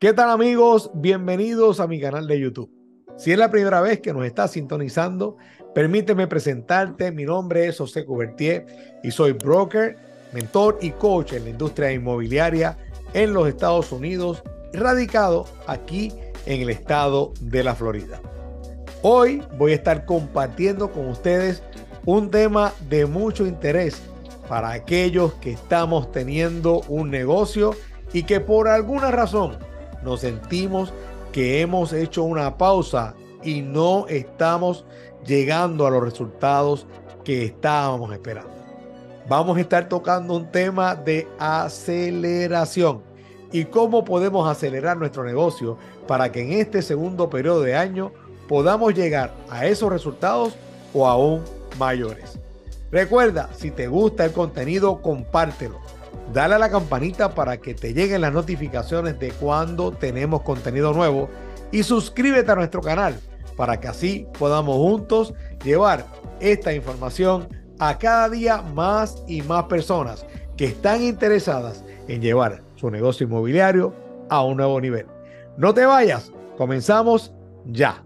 ¿Qué tal amigos? Bienvenidos a mi canal de YouTube. Si es la primera vez que nos estás sintonizando, permíteme presentarte. Mi nombre es José Cubertier y soy broker, mentor y coach en la industria inmobiliaria en los Estados Unidos, radicado aquí en el estado de la Florida. Hoy voy a estar compartiendo con ustedes un tema de mucho interés para aquellos que estamos teniendo un negocio y que por alguna razón nos sentimos que hemos hecho una pausa y no estamos llegando a los resultados que estábamos esperando. Vamos a estar tocando un tema de aceleración y cómo podemos acelerar nuestro negocio para que en este segundo periodo de año podamos llegar a esos resultados o aún mayores. Recuerda, si te gusta el contenido, compártelo dale a la campanita para que te lleguen las notificaciones de cuando tenemos contenido nuevo y suscríbete a nuestro canal para que así podamos juntos llevar esta información a cada día más y más personas que están interesadas en llevar su negocio inmobiliario a un nuevo nivel. No te vayas, comenzamos ya.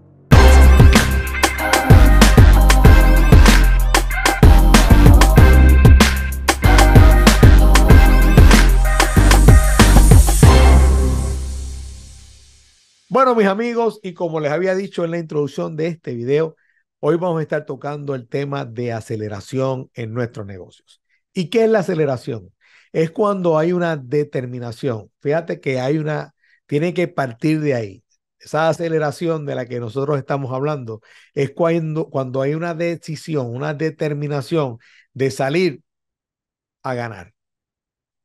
Bueno, mis amigos, y como les había dicho en la introducción de este video, hoy vamos a estar tocando el tema de aceleración en nuestros negocios. ¿Y qué es la aceleración? Es cuando hay una determinación. Fíjate que hay una, tiene que partir de ahí. Esa aceleración de la que nosotros estamos hablando es cuando, cuando hay una decisión, una determinación de salir a ganar,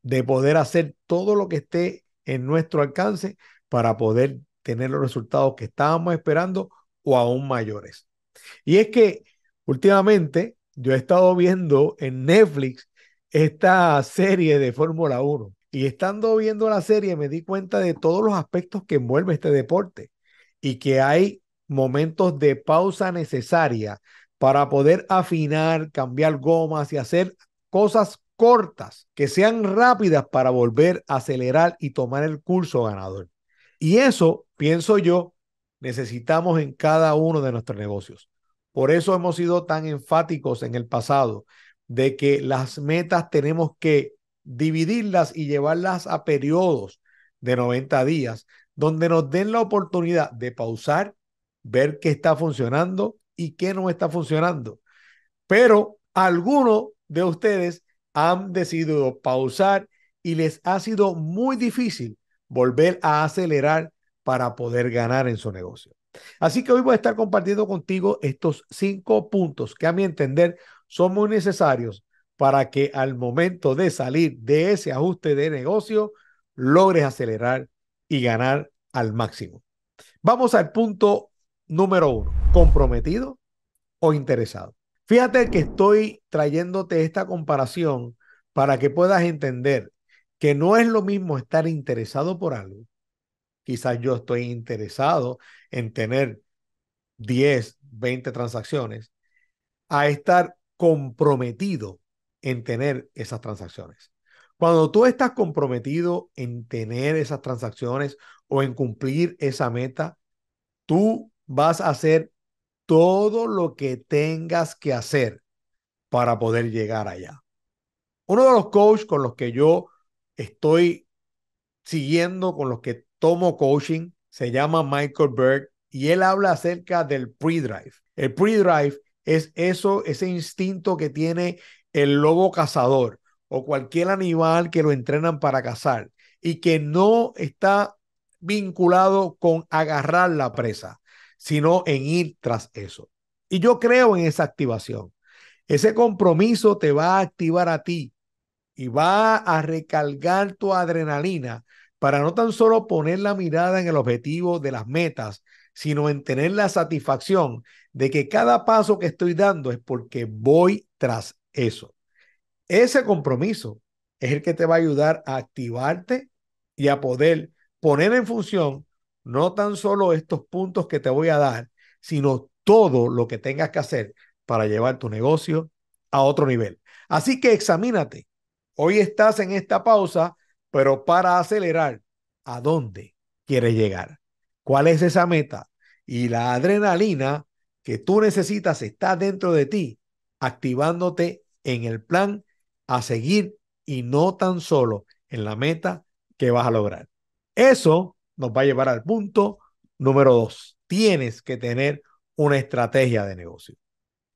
de poder hacer todo lo que esté en nuestro alcance para poder tener los resultados que estábamos esperando o aún mayores. Y es que últimamente yo he estado viendo en Netflix esta serie de Fórmula 1 y estando viendo la serie me di cuenta de todos los aspectos que envuelve este deporte y que hay momentos de pausa necesaria para poder afinar, cambiar gomas y hacer cosas cortas que sean rápidas para volver a acelerar y tomar el curso ganador. Y eso, pienso yo, necesitamos en cada uno de nuestros negocios. Por eso hemos sido tan enfáticos en el pasado de que las metas tenemos que dividirlas y llevarlas a periodos de 90 días, donde nos den la oportunidad de pausar, ver qué está funcionando y qué no está funcionando. Pero algunos de ustedes han decidido pausar y les ha sido muy difícil volver a acelerar para poder ganar en su negocio. Así que hoy voy a estar compartiendo contigo estos cinco puntos que a mi entender son muy necesarios para que al momento de salir de ese ajuste de negocio logres acelerar y ganar al máximo. Vamos al punto número uno, comprometido o interesado. Fíjate que estoy trayéndote esta comparación para que puedas entender que no es lo mismo estar interesado por algo. Quizás yo estoy interesado en tener 10, 20 transacciones, a estar comprometido en tener esas transacciones. Cuando tú estás comprometido en tener esas transacciones o en cumplir esa meta, tú vas a hacer todo lo que tengas que hacer para poder llegar allá. Uno de los coaches con los que yo estoy siguiendo con los que tomo coaching, se llama Michael Berg y él habla acerca del pre-drive. El pre-drive es eso, ese instinto que tiene el lobo cazador o cualquier animal que lo entrenan para cazar y que no está vinculado con agarrar la presa, sino en ir tras eso. Y yo creo en esa activación. Ese compromiso te va a activar a ti y va a recargar tu adrenalina para no tan solo poner la mirada en el objetivo de las metas, sino en tener la satisfacción de que cada paso que estoy dando es porque voy tras eso. Ese compromiso es el que te va a ayudar a activarte y a poder poner en función no tan solo estos puntos que te voy a dar, sino todo lo que tengas que hacer para llevar tu negocio a otro nivel. Así que examínate Hoy estás en esta pausa, pero para acelerar, ¿a dónde quieres llegar? ¿Cuál es esa meta? Y la adrenalina que tú necesitas está dentro de ti, activándote en el plan a seguir y no tan solo en la meta que vas a lograr. Eso nos va a llevar al punto número dos. Tienes que tener una estrategia de negocio.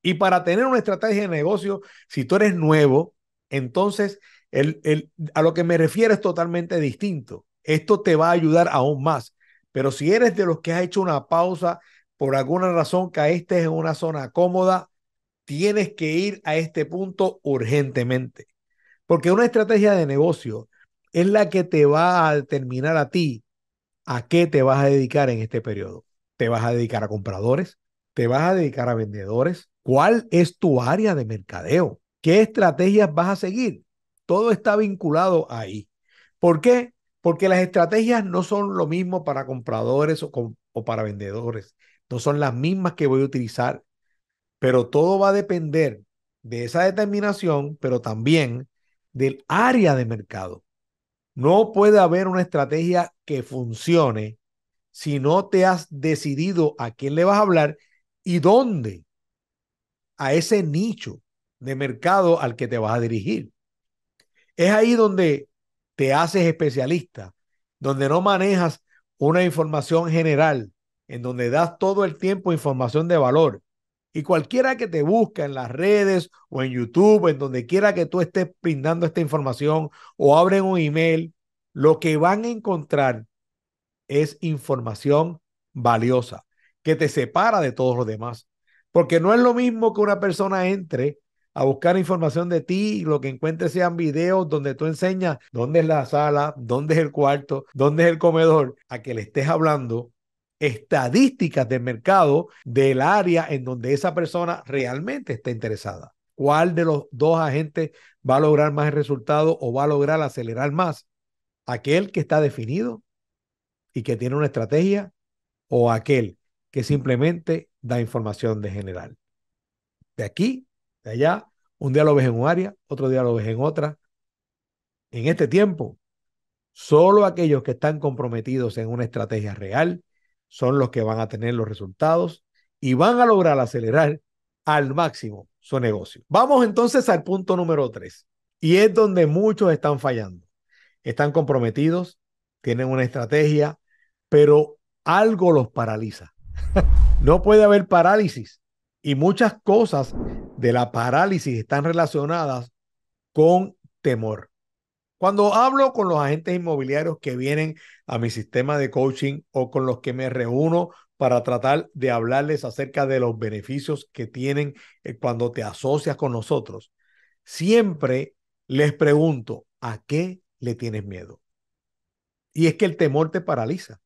Y para tener una estrategia de negocio, si tú eres nuevo, entonces el, el, a lo que me refiero es totalmente distinto. Esto te va a ayudar aún más. Pero si eres de los que has hecho una pausa por alguna razón caíste en una zona cómoda, tienes que ir a este punto urgentemente. Porque una estrategia de negocio es la que te va a determinar a ti a qué te vas a dedicar en este periodo. ¿Te vas a dedicar a compradores? ¿Te vas a dedicar a vendedores? ¿Cuál es tu área de mercadeo? ¿Qué estrategias vas a seguir? Todo está vinculado ahí. ¿Por qué? Porque las estrategias no son lo mismo para compradores o, o para vendedores. No son las mismas que voy a utilizar. Pero todo va a depender de esa determinación, pero también del área de mercado. No puede haber una estrategia que funcione si no te has decidido a quién le vas a hablar y dónde, a ese nicho de mercado al que te vas a dirigir. Es ahí donde te haces especialista, donde no manejas una información general, en donde das todo el tiempo información de valor. Y cualquiera que te busca en las redes o en YouTube, en donde quiera que tú estés brindando esta información o abren un email, lo que van a encontrar es información valiosa que te separa de todos los demás. Porque no es lo mismo que una persona entre a buscar información de ti lo que encuentre sean videos donde tú enseñas dónde es la sala, dónde es el cuarto, dónde es el comedor, a que le estés hablando estadísticas del mercado del área en donde esa persona realmente está interesada. ¿Cuál de los dos agentes va a lograr más resultado o va a lograr acelerar más? ¿Aquel que está definido y que tiene una estrategia o aquel que simplemente da información de general? De aquí, de allá, un día lo ves en un área, otro día lo ves en otra. En este tiempo, solo aquellos que están comprometidos en una estrategia real son los que van a tener los resultados y van a lograr acelerar al máximo su negocio. Vamos entonces al punto número tres, y es donde muchos están fallando. Están comprometidos, tienen una estrategia, pero algo los paraliza. no puede haber parálisis y muchas cosas de la parálisis están relacionadas con temor. Cuando hablo con los agentes inmobiliarios que vienen a mi sistema de coaching o con los que me reúno para tratar de hablarles acerca de los beneficios que tienen eh, cuando te asocias con nosotros, siempre les pregunto, ¿a qué le tienes miedo? Y es que el temor te paraliza.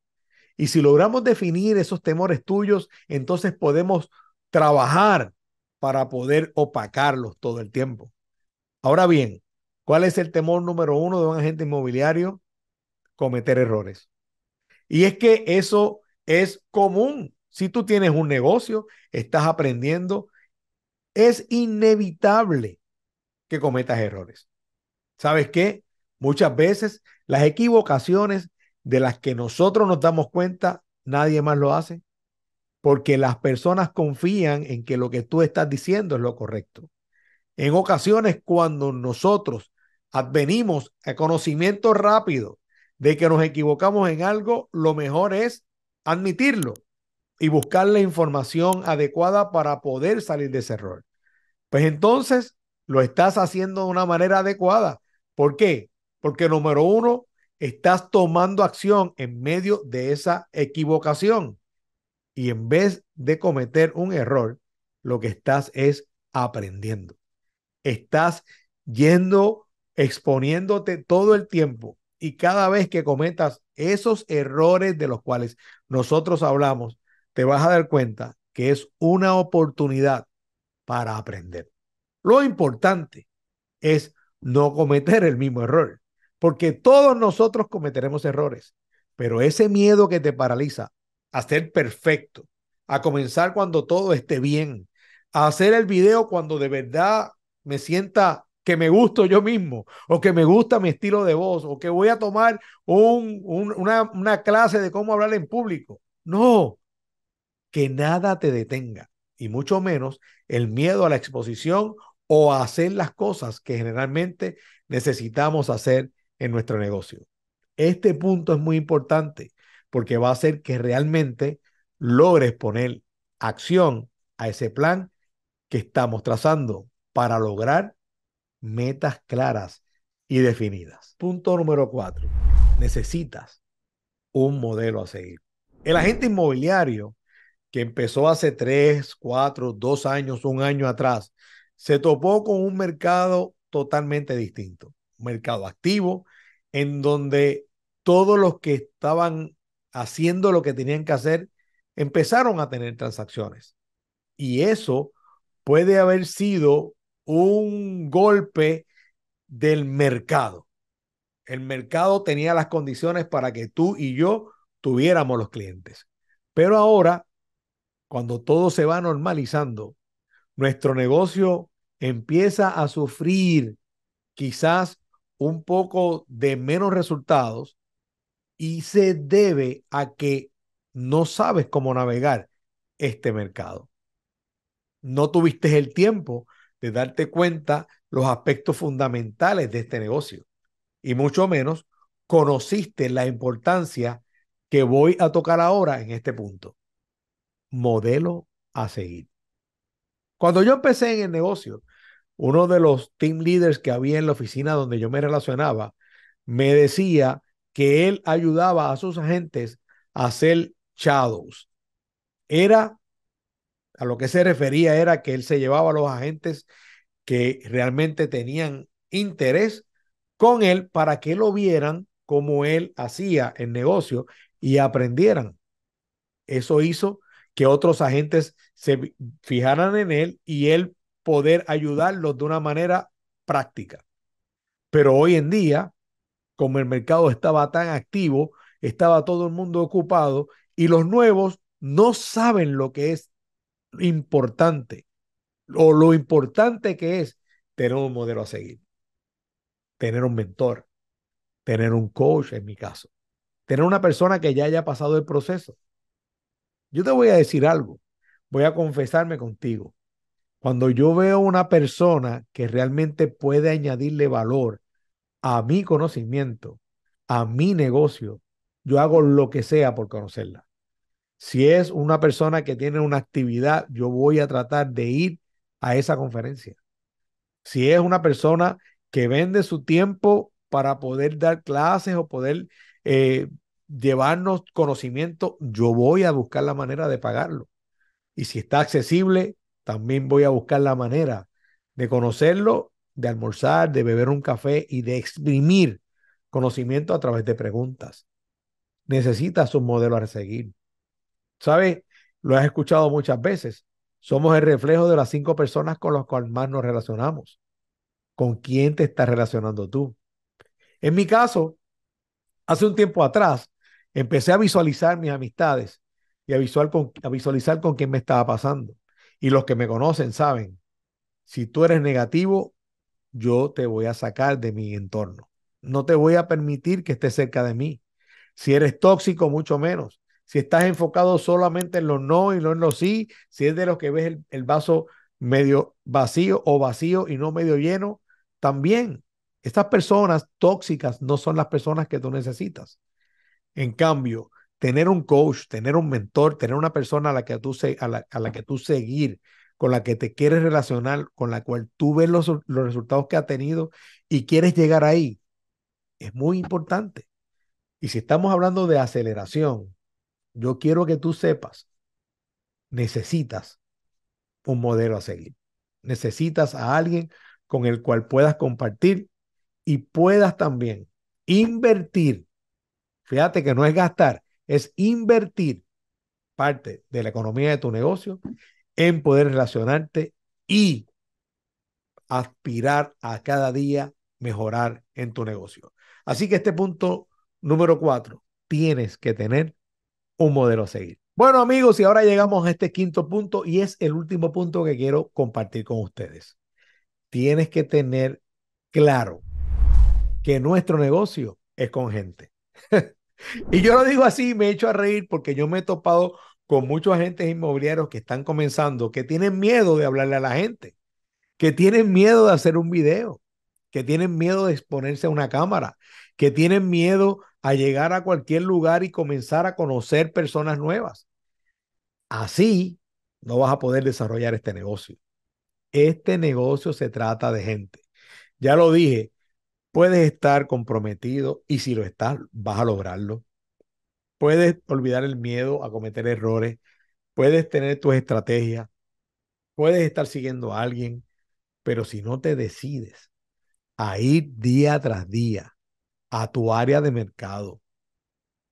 Y si logramos definir esos temores tuyos, entonces podemos trabajar para poder opacarlos todo el tiempo. Ahora bien, ¿Cuál es el temor número uno de un agente inmobiliario? Cometer errores. Y es que eso es común. Si tú tienes un negocio, estás aprendiendo, es inevitable que cometas errores. ¿Sabes qué? Muchas veces las equivocaciones de las que nosotros nos damos cuenta, nadie más lo hace, porque las personas confían en que lo que tú estás diciendo es lo correcto. En ocasiones, cuando nosotros advenimos a conocimiento rápido de que nos equivocamos en algo, lo mejor es admitirlo y buscar la información adecuada para poder salir de ese error. Pues entonces lo estás haciendo de una manera adecuada. ¿Por qué? Porque número uno, estás tomando acción en medio de esa equivocación. Y en vez de cometer un error, lo que estás es aprendiendo. Estás yendo exponiéndote todo el tiempo y cada vez que cometas esos errores de los cuales nosotros hablamos, te vas a dar cuenta que es una oportunidad para aprender. Lo importante es no cometer el mismo error, porque todos nosotros cometeremos errores, pero ese miedo que te paraliza a ser perfecto, a comenzar cuando todo esté bien, a hacer el video cuando de verdad me sienta que me gusto yo mismo, o que me gusta mi estilo de voz, o que voy a tomar un, una, una clase de cómo hablar en público. No, que nada te detenga, y mucho menos el miedo a la exposición o a hacer las cosas que generalmente necesitamos hacer en nuestro negocio. Este punto es muy importante porque va a hacer que realmente logres poner acción a ese plan que estamos trazando para lograr metas claras y definidas. Punto número cuatro. Necesitas un modelo a seguir. El agente inmobiliario que empezó hace tres, cuatro, dos años, un año atrás, se topó con un mercado totalmente distinto. Un mercado activo en donde todos los que estaban haciendo lo que tenían que hacer empezaron a tener transacciones. Y eso puede haber sido un golpe del mercado. El mercado tenía las condiciones para que tú y yo tuviéramos los clientes. Pero ahora, cuando todo se va normalizando, nuestro negocio empieza a sufrir quizás un poco de menos resultados y se debe a que no sabes cómo navegar este mercado. No tuviste el tiempo de darte cuenta los aspectos fundamentales de este negocio y mucho menos conociste la importancia que voy a tocar ahora en este punto. Modelo a seguir. Cuando yo empecé en el negocio, uno de los team leaders que había en la oficina donde yo me relacionaba me decía que él ayudaba a sus agentes a hacer shadows. Era, a lo que se refería era que él se llevaba a los agentes que realmente tenían interés con él para que lo vieran como él hacía el negocio y aprendieran. Eso hizo que otros agentes se fijaran en él y él poder ayudarlos de una manera práctica. Pero hoy en día, como el mercado estaba tan activo, estaba todo el mundo ocupado y los nuevos no saben lo que es importante o lo importante que es tener un modelo a seguir, tener un mentor, tener un coach en mi caso, tener una persona que ya haya pasado el proceso. Yo te voy a decir algo, voy a confesarme contigo. Cuando yo veo una persona que realmente puede añadirle valor a mi conocimiento, a mi negocio, yo hago lo que sea por conocerla. Si es una persona que tiene una actividad, yo voy a tratar de ir a esa conferencia. Si es una persona que vende su tiempo para poder dar clases o poder eh, llevarnos conocimiento, yo voy a buscar la manera de pagarlo. Y si está accesible, también voy a buscar la manera de conocerlo de almorzar, de beber un café y de exprimir conocimiento a través de preguntas. Necesitas un modelo a seguir. ¿Sabes? Lo has escuchado muchas veces. Somos el reflejo de las cinco personas con las cuales más nos relacionamos. ¿Con quién te estás relacionando tú? En mi caso, hace un tiempo atrás, empecé a visualizar mis amistades y a, a visualizar con quién me estaba pasando. Y los que me conocen saben, si tú eres negativo, yo te voy a sacar de mi entorno. No te voy a permitir que estés cerca de mí. Si eres tóxico, mucho menos. Si estás enfocado solamente en los no y no en los sí, si es de los que ves el, vaso medio vacío o vacío y no medio lleno, también estas personas tóxicas no son las personas que tú necesitas. En cambio, tener un coach, tener un mentor, tener una persona a la que tú, a la, a la que tú seguir, con la que te quieres relacionar, con la cual tú ves los, los resultados que ha tenido y quieres llegar ahí, es muy importante. Y si estamos hablando de aceleración, yo quiero que tú sepas, necesitas un modelo a seguir. Necesitas a alguien con el cual puedas compartir y puedas también invertir. Fíjate que no es gastar, es invertir parte de la economía de tu negocio en poder relacionarte y aspirar a cada día mejorar en tu negocio. Así que este punto número cuatro, tienes que tener un modelo a seguir. Bueno amigos, y ahora llegamos a este quinto punto y es el último punto que quiero compartir con ustedes. Tienes que tener claro que nuestro negocio es con gente. y yo lo digo así, me he hecho a reír porque yo me he topado con muchos agentes inmobiliarios que están comenzando, que tienen miedo de hablarle a la gente, que tienen miedo de hacer un video, que tienen miedo de exponerse a una cámara, que tienen miedo a llegar a cualquier lugar y comenzar a conocer personas nuevas. Así no vas a poder desarrollar este negocio. Este negocio se trata de gente. Ya lo dije, puedes estar comprometido y si lo estás, vas a lograrlo. Puedes olvidar el miedo a cometer errores, puedes tener tus estrategias, puedes estar siguiendo a alguien, pero si no te decides a ir día tras día a tu área de mercado,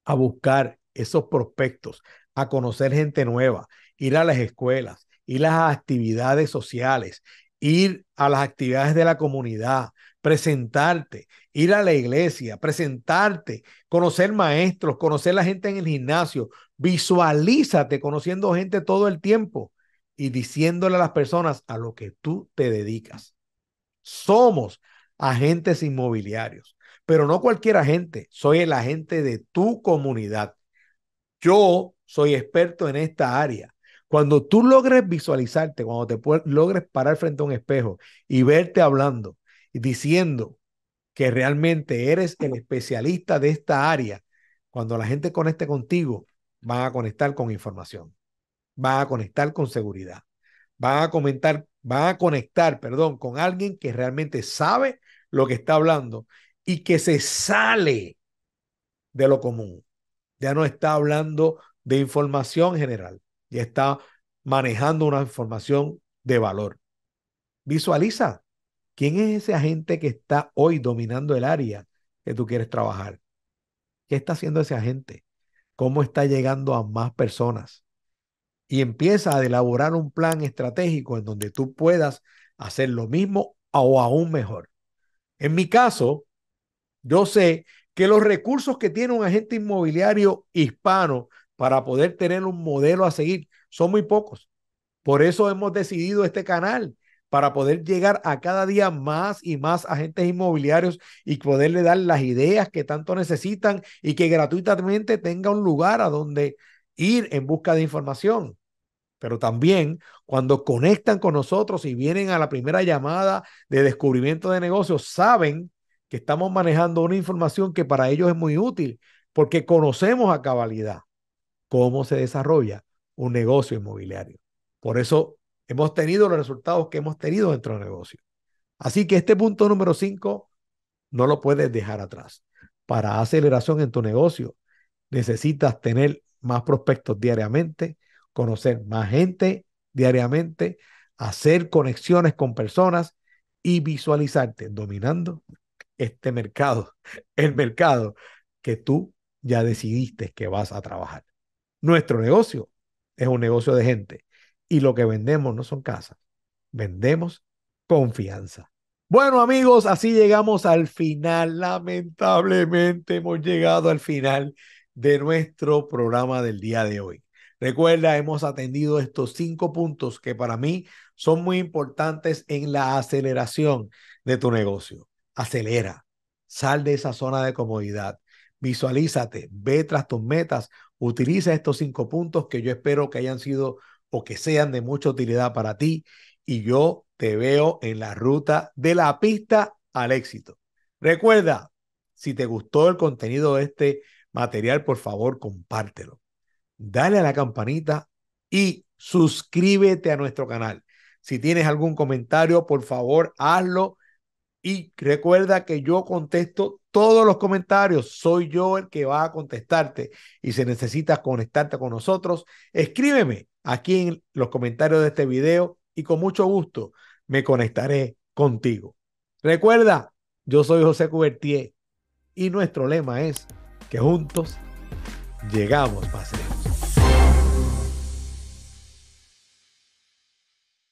a buscar esos prospectos, a conocer gente nueva, ir a las escuelas, ir a las actividades sociales, ir a las actividades de la comunidad, presentarte, ir a la iglesia, presentarte, conocer maestros, conocer la gente en el gimnasio, visualízate conociendo gente todo el tiempo y diciéndole a las personas a lo que tú te dedicas. Somos agentes inmobiliarios, pero no cualquier agente, soy el agente de tu comunidad. Yo soy experto en esta área. Cuando tú logres visualizarte, cuando te logres parar frente a un espejo y verte hablando diciendo que realmente eres el especialista de esta área, cuando la gente conecte contigo, van a conectar con información, van a conectar con seguridad, van a comentar, van a conectar, perdón, con alguien que realmente sabe lo que está hablando y que se sale de lo común. Ya no está hablando de información general, ya está manejando una información de valor. Visualiza quién es ese agente que está hoy dominando el área que tú quieres trabajar. ¿Qué está haciendo ese agente? ¿Cómo está llegando a más personas? Y empieza a elaborar un plan estratégico en donde tú puedas hacer lo mismo o aún mejor. En mi caso, yo sé que los recursos que tiene un agente inmobiliario hispano para poder tener un modelo a seguir son muy pocos. Por eso hemos decidido este canal, para poder llegar a cada día más y más agentes inmobiliarios y poderle dar las ideas que tanto necesitan y que gratuitamente tenga un lugar a donde ir en busca de información. Pero también cuando conectan con nosotros y vienen a la primera llamada de descubrimiento de negocios, saben que estamos manejando una información que para ellos es muy útil porque conocemos a cabalidad cómo se desarrolla un negocio inmobiliario. Por eso hemos tenido los resultados que hemos tenido dentro del negocio. Así que este punto número 5 no lo puedes dejar atrás. Para aceleración en tu negocio necesitas tener más prospectos diariamente, conocer más gente diariamente, hacer conexiones con personas y visualizarte dominando este mercado, el mercado que tú ya decidiste que vas a trabajar. Nuestro negocio es un negocio de gente y lo que vendemos no son casas, vendemos confianza. Bueno amigos, así llegamos al final. Lamentablemente hemos llegado al final de nuestro programa del día de hoy. Recuerda, hemos atendido estos cinco puntos que para mí son muy importantes en la aceleración de tu negocio. Acelera, sal de esa zona de comodidad, visualízate, ve tras tus metas, utiliza estos cinco puntos que yo espero que hayan sido o que sean de mucha utilidad para ti y yo te veo en la ruta de la pista al éxito. Recuerda, si te gustó el contenido de este material, por favor, compártelo. Dale a la campanita y suscríbete a nuestro canal. Si tienes algún comentario, por favor, hazlo y recuerda que yo contesto todos los comentarios. Soy yo el que va a contestarte. Y si necesitas conectarte con nosotros, escríbeme aquí en los comentarios de este video y con mucho gusto me conectaré contigo. Recuerda, yo soy José Cubertier y nuestro lema es que juntos llegamos más lejos.